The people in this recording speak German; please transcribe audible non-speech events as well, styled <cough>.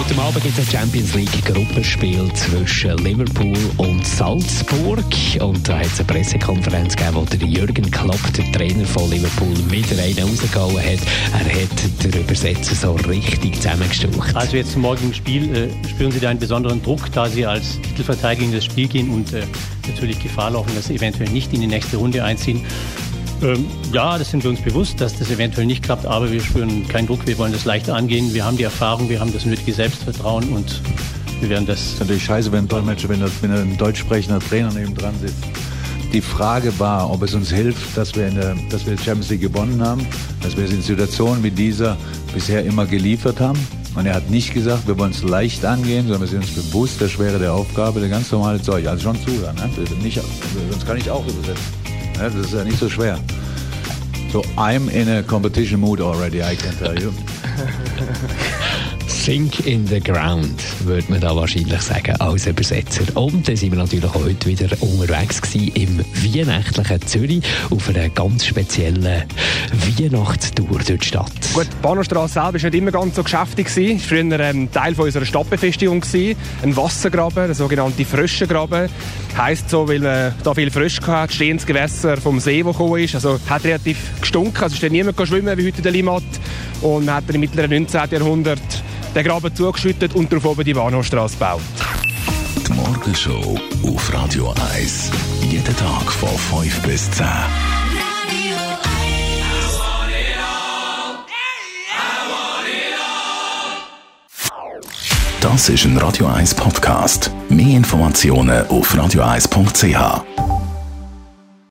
Heute Abend gibt es ein Champions League Gruppenspiel zwischen Liverpool und Salzburg. Und da hat es eine Pressekonferenz gegeben, wo der Jürgen Klopp, der Trainer von Liverpool, wieder einen rausgehauen hat. Er hat den Übersetzer so richtig zusammengestucht. Also jetzt zum morgigen Spiel äh, spüren Sie da einen besonderen Druck, da Sie als Titelverteidiger in das Spiel gehen und äh, natürlich Gefahr laufen, dass Sie eventuell nicht in die nächste Runde einziehen. Ähm, ja, das sind wir uns bewusst, dass das eventuell nicht klappt, aber wir spüren keinen Druck, wir wollen das leichter angehen. Wir haben die Erfahrung, wir haben das nötige Selbstvertrauen und wir werden das. Das ist natürlich scheiße, wenn ein Dolmetscher, wenn, wenn ein deutsch sprechender Trainer neben dran sitzt. Die Frage war, ob es uns hilft, dass wir, in der, dass wir Champions League gewonnen haben, dass wir es in Situationen wie dieser bisher immer geliefert haben. Und er hat nicht gesagt, wir wollen es leicht angehen, sondern wir sind uns bewusst der Schwere der Aufgabe, der ganz normale Zeug. Also schon zuhören, ne? nicht, sonst kann ich auch übersetzen. Das ist ja nicht so schwer. So, I'm in a competition mood already, I can tell you. <laughs> Sink in the Ground, würde man da wahrscheinlich sagen, als Übersetzer. Und dann sind wir natürlich heute wieder unterwegs gewesen im weihnachtlichen Zürich auf einer ganz speziellen Weihnachtstour durch die Stadt. Gut, die Bahnhofstrasse selber war nicht immer ganz so geschäftig. Es war früher ähm, Teil unserer Stadtbefestigung. Gewesen. Ein Wassergraben, der sogenannte Fröschengraben. Heisst so, weil man da viel Frösche hatte, stehendes Gewässer vom See, das gekommen ist. Also hat relativ gestunken, also ist dann niemand schwimmen wie heute in der Limmat. Und man hat dann im mittleren 19. Jahrhundert den Graben zugeschüttet und darauf oben die Bahnhofstrasse gebaut. Die Morgenshow auf Radio 1. Jeden Tag von 5 bis 10. Das ist ein Radio 1 Podcast. Mehr Informationen auf radio1.ch.